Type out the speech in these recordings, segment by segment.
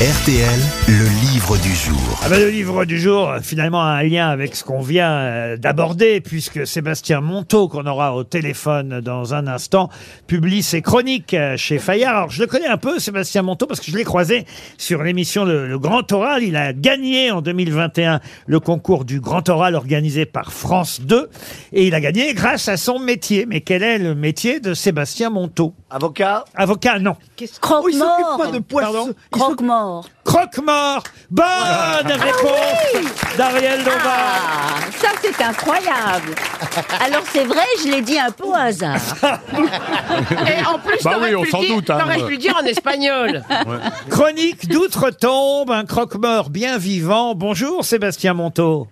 RTL, le livre du jour. Ah ben, le livre du jour, finalement, a un lien avec ce qu'on vient euh, d'aborder, puisque Sébastien Monteau, qu'on aura au téléphone dans un instant, publie ses chroniques euh, chez Fayard. Alors, je le connais un peu, Sébastien Monteau, parce que je l'ai croisé sur l'émission le, le Grand Oral. Il a gagné en 2021 le concours du Grand Oral organisé par France 2, et il a gagné grâce à son métier. Mais quel est le métier de Sébastien Monteau Avocat Avocat, non. Croque-mort. pas de poisson. Croque-mort. Croque-mort Bonne réponse d'Ariel Lombard Ah, ça c'est incroyable. Alors c'est vrai, je l'ai dit un peu au hasard. Et en plus, Bah t'aurais oui, on pu s'en le dire- doute, hein. T'aurais pu le dire en espagnol. Chronique d'outre-tombe, un croque-mort bien vivant. Bonjour Sébastien Monteau.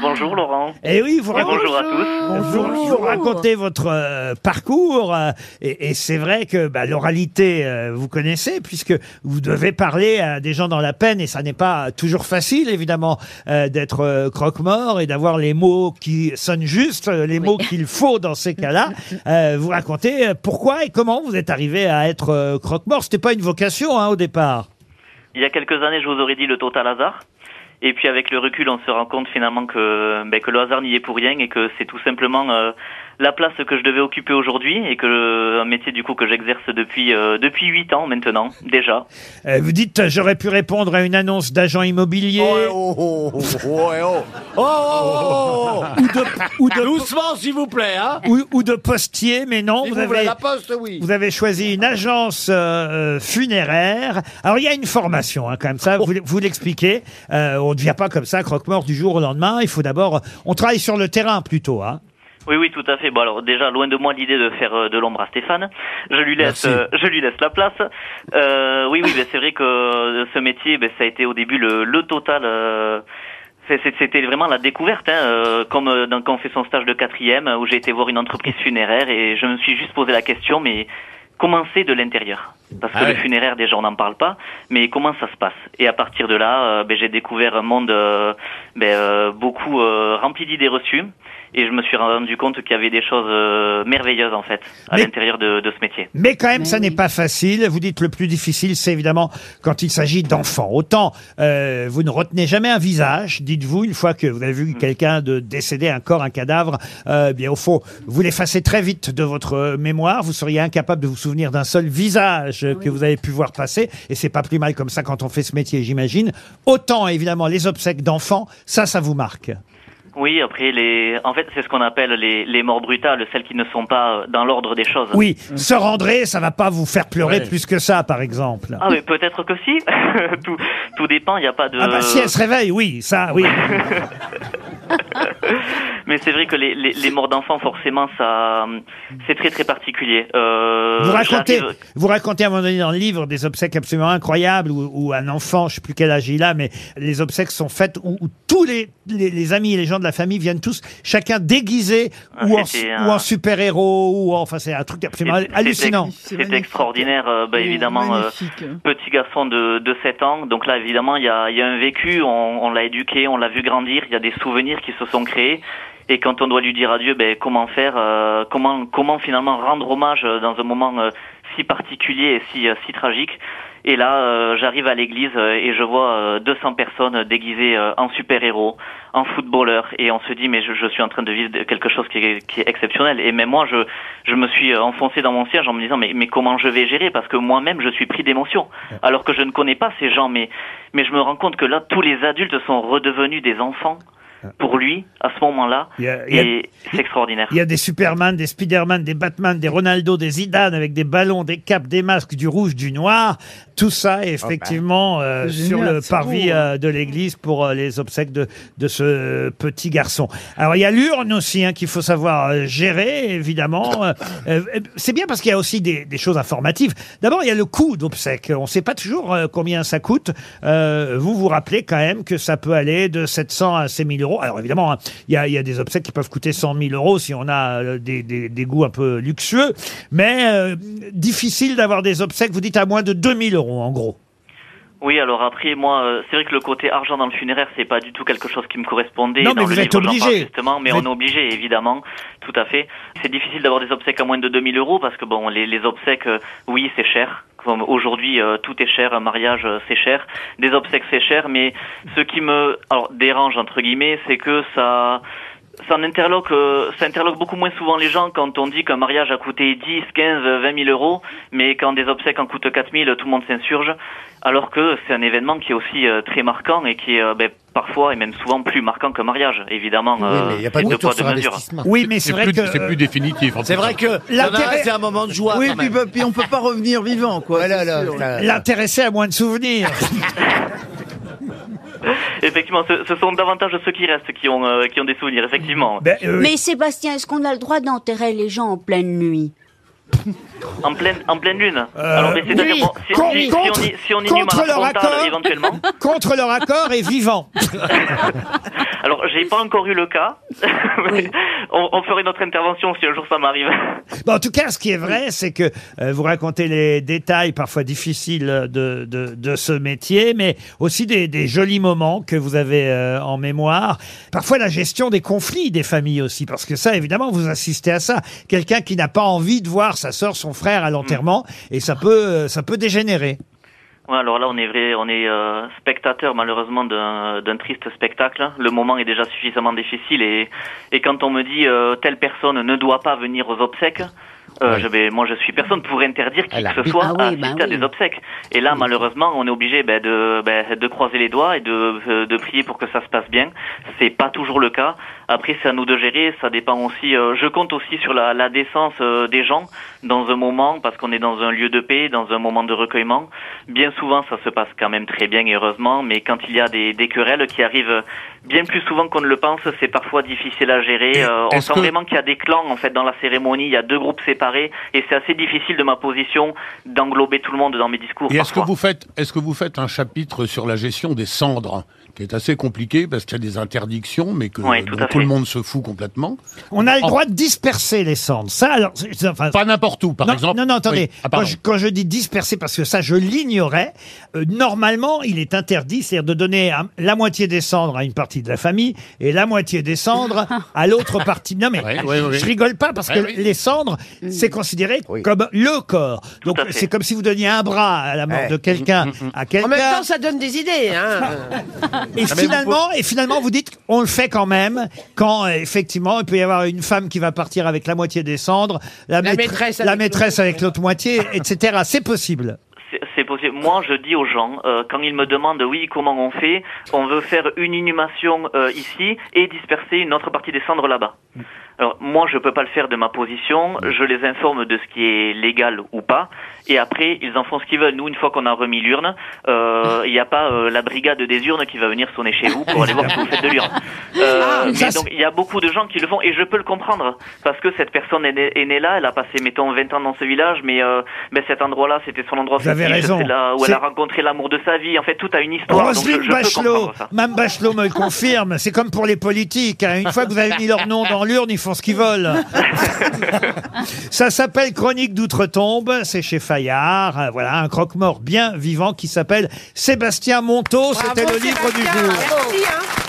Bonjour Laurent. Et oui, vous, Et racontez, bonjour à tous. vous- vous racontez votre euh, parcours euh, et, et c'est vrai que bah, l'oralité, euh, vous connaissez puisque vous devez parler à des gens dans la peine et ça n'est pas toujours facile évidemment euh, d'être euh, croque-mort et d'avoir les mots qui sonnent juste, euh, les mots qu'il faut dans ces cas-là. Euh, vous racontez euh, pourquoi et comment vous êtes arrivé à être euh, croque-mort. C'était pas une vocation hein, au départ. Il y a quelques années, je vous aurais dit le total hasard. Et puis avec le recul, on se rend compte finalement que, ben, que le hasard n'y est pour rien et que c'est tout simplement euh, la place que je devais occuper aujourd'hui et que un métier du coup que j'exerce depuis euh, depuis huit ans maintenant déjà. Euh, vous dites j'aurais pu répondre à une annonce d'agent immobilier. Ou de, ou de doucement s'il vous plaît hein. Ou, ou de postier, mais non. Vous, vous avez la poste, oui. Vous avez choisi une agence euh, euh, funéraire. Alors il y a une formation hein, quand même ça. Oh. Vous, vous l'expliquez euh, on ne devient pas comme ça, croque-mort du jour au lendemain. Il faut d'abord, on travaille sur le terrain plutôt. Hein. Oui, oui, tout à fait. Bon, alors déjà, loin de moi l'idée de faire euh, de l'ombre à Stéphane. Je lui laisse, euh, je lui laisse la place. Euh, oui, oui, ben, c'est vrai que euh, ce métier, ben, ça a été au début le, le total. euh, C'était vraiment la découverte, hein, euh, comme dans, quand on fait son stage de quatrième, où j'ai été voir une entreprise funéraire et je me suis juste posé la question, mais comment c'est de l'intérieur. Parce que Ah le funéraire, déjà, on n'en parle pas, mais comment ça se passe? Et à partir de là, euh, ben, j'ai découvert un monde euh, ben, euh, beaucoup euh, rempli d'idées reçues. Et je me suis rendu compte qu'il y avait des choses euh, merveilleuses en fait à Mais- l'intérieur de, de ce métier. Mais quand même, Mais ça n'est pas facile. Vous dites le plus difficile, c'est évidemment quand il s'agit d'enfants. Autant euh, vous ne retenez jamais un visage, dites-vous, une fois que vous avez vu quelqu'un de décédé, un corps, un cadavre, euh, bien au fond, vous l'effacez très vite de votre euh, mémoire. Vous seriez incapable de vous souvenir d'un seul visage euh, que vous avez pu voir passer. Et c'est pas plus mal comme ça quand on fait ce métier, j'imagine. Autant évidemment les obsèques d'enfants, ça, ça vous marque. Oui, après les, en fait, c'est ce qu'on appelle les, les morts brutales, celles qui ne sont pas euh, dans l'ordre des choses. Oui, se rendrez, ça va pas vous faire pleurer Ouais. plus que ça, par exemple. Ah mais peut-être que si. tout, tout dépend. Il n'y a pas de. Ah bah si elle se réveille, oui, ça, oui. Mais c'est vrai que les, les, les morts d'enfants, forcément, ça, c'est très très particulier. Euh, Vous racontez, vous racontez à un moment donné dans le livre des obsèques absolument incroyables où, où un enfant, je sais plus quel âge il a, mais les obsèques sont faites où, où tous les, les, les amis et les gens de la famille viennent tous, chacun déguisé Ah, ou, en, ou en super-héros ou en- enfin c'est un truc absolument C'est- hallucinant. C'était extraordinaire, euh, bah, évidemment. euh, petit garçon de, de 7 ans. Donc là, évidemment, il y a, il y a un vécu, on, on l'a éduqué, on l'a vu grandir, il y a des souvenirs qui se sont créés. Et quand on doit lui dire adieu, ben, comment faire, euh, comment, comment finalement rendre hommage euh, dans un moment euh, si particulier et si, euh, si tragique? Et là, euh, j'arrive à l'église euh, et je vois euh, 200 personnes déguisées euh, en super-héros, en footballeurs, et on se dit mais je, je suis en train de vivre quelque chose qui est, qui est exceptionnel. Et même moi, je, je me suis enfoncé dans mon siège en me disant mais, mais comment je vais gérer? Parce que moi-même je suis pris d'émotion, alors que je ne connais pas ces gens, mais mais je me rends compte que là tous les adultes sont redevenus des enfants pour lui à ce moment-là, et c'est extraordinaire. Il y a des Superman, des Spiderman, des Batman, des Ronaldo, des Zidane avec des ballons, des capes, des masques, du rouge, du noir. Tout ça est effectivement euh, C'est sur le parvis beau, hein. euh, de l'église pour euh, les obsèques de, de ce petit garçon. Alors il y a l'urne aussi hein, qu'il faut savoir euh, gérer, évidemment. Euh, euh, c'est bien parce qu'il y a aussi des, des choses informatives. D'abord, il y a le coût d'obsèques. On ne sait pas toujours euh, combien ça coûte. Euh, vous vous rappelez quand même que ça peut aller de 700 à 6000 euros. Alors évidemment, hein, il y, a, des obsèques qui peuvent coûter 100 000 euros si on a euh, des, goûts un peu luxueux. Mais euh, difficile d'avoir des obsèques, vous dites à moins de 2000 euros en gros. Oui, alors après, moi, euh, c'est vrai que le côté argent dans le funéraire, c'est pas du tout quelque chose qui me correspondait. Non, Dans mais le vous êtes livre, obligé. Justement, mais Vous on êtes- est obligé, évidemment, tout à fait. C'est difficile d'avoir des obsèques à moins de 2000 euros parce que bon, les, les obsèques, euh, oui, c'est cher. Comme aujourd'hui, euh, tout est cher, un mariage, euh, c'est cher. Des obsèques, c'est cher, mais ce qui me, alors, dérange entre guillemets, c'est que ça. Ça en interloque, euh, ça interloque beaucoup moins souvent les gens quand on dit qu'un mariage a coûté 10, 15, 20 000 euros, mais quand des obsèques en coûtent 4 000, tout le monde s'insurge, alors que c'est un événement qui est aussi euh, très marquant et qui est euh, ben, parfois et même souvent plus marquant qu'un mariage, évidemment. Oui, euh, mais il n'y a pas de poids, mesures. investissement. Oui, mais c'est vrai plus, que c'est plus définitif. C'est vrai que L'intérêt- c'est un moment de joie. Oui, quand puis, même. puis on peut pas revenir vivant, quoi. Ça- l'intéressé a moins de souvenirs. Effectivement, ce, ce sont davantage ceux qui restent qui ont, euh, qui ont des souvenirs, effectivement. Ben, euh, Mais Sébastien, est-ce qu'on a le droit d'enterrer les gens en pleine nuit? En pleine, en pleine lune. Alors, mais c'est-à-dire, oui. bon, si, Con- si- si contre- on, y- si on inhume contre leur accord. éventuellement. contre leur accord et vivant. Alors, j'ai pas encore eu le cas. mais on, on ferait notre intervention si un jour ça m'arrive. Bon, en tout cas, ce qui est vrai, c'est que euh, vous racontez les détails parfois difficiles de, de, de ce métier, mais aussi des, des jolis moments que vous avez euh, en mémoire. Parfois, la gestion des conflits des familles aussi, parce que ça, évidemment, vous assistez à ça. Quelqu'un qui n'a pas envie de voir sa sœur, son frère à l'enterrement, et ça peut, euh, ça peut dégénérer. Ouais, alors là, on est vrai, on est euh, spectateur malheureusement d'un triste spectacle. Le moment est déjà suffisamment difficile et, et quand on me dit euh, telle personne ne doit pas venir aux obsèques, euh, je vais, moi je suis personne pour interdire qui que ce soit Ah oui, à assister bah à oui. des obsèques. Et là, malheureusement, on est obligé ben, de, ben, de croiser les doigts et de, de prier pour que ça se passe bien. C'est pas toujours le cas. Après, c'est à nous de gérer. Ça dépend aussi. euh, je compte aussi sur la, la décence euh, des gens dans un moment parce qu'on est dans un lieu de paix, dans un moment de recueillement. Bien souvent, ça se passe quand même très bien et heureusement. Mais quand il y a des, des querelles qui arrivent bien plus souvent qu'on ne le pense, c'est parfois difficile à gérer. Euh, on sent que- vraiment qu'il y a des clans en fait dans la cérémonie. Il y a deux groupes séparés et c'est assez difficile de ma position d'englober tout le monde dans mes discours. Et est-ce que vous faites, est-ce que vous faites un chapitre sur la gestion des cendres, qui est assez compliqué parce qu'il y a des interdictions, mais que Oui, tout dont à tout le monde se fout complètement. On a le droit de disperser les cendres. Ça, alors, c'est- c'est- enfin, Pas n'importe où, par non, exemple. Non, non, attendez. Oui. Ah, quand, pardon. je, quand je dis disperser, parce que ça, je l'ignorais, euh, normalement, il est interdit, c'est-à-dire de donner la moitié des cendres à une partie de la famille et la moitié des cendres à l'autre partie. Non, mais Ouais, ouais, ouais. je rigole pas parce Ouais, que oui. les cendres, c'est considéré Oui. comme le corps. Donc, à fait. c'est comme si vous donniez un bras à la mort Ouais. de quelqu'un à En même quelqu'un. temps, ça donne des idées. Hein. Et finalement, et finalement, vous dites on le fait quand même quand euh, effectivement il peut y avoir une femme qui va partir avec la moitié des cendres, la, maître- maîtresse la avec maîtresse avec l'autre moitié, etc. C'est possible. C'est- C'est possible. Moi, je dis aux gens, euh, quand ils me demandent, oui, comment on fait, on veut faire une inhumation euh, ici et disperser une autre partie des cendres là-bas. Alors, moi, je peux pas le faire de ma position. Je les informe de ce qui est légal ou pas. Et après, ils en font ce qu'ils veulent. Nous, une fois qu'on a remis l'urne, euh, il n'y a pas euh, la brigade des urnes qui va venir sonner chez vous pour aller voir ce que vous faites de l'urne. Euh, mais c'est- donc, il y a beaucoup de gens qui le font et je peux le comprendre parce que cette personne est née, est née là, elle a passé mettons 20 ans dans ce village, mais ben, cet endroit-là, c'était son endroit Vous avez fétiche, c'est là où elle a rencontré l'amour de sa vie. En fait, tout a une histoire. Roselyne Bachelot. Mme Bachelot me le confirme, c'est comme pour les politiques. hein. Une fois que vous avez mis leur nom dans l'urne, ils font ce qu'ils veulent. Ça s'appelle Chronique d'outre-tombe, c'est chez Fayard. Euh, Voilà, un croque-mort bien vivant qui s'appelle Sébastien Monteau. C'était le livre du jour. Merci, hein.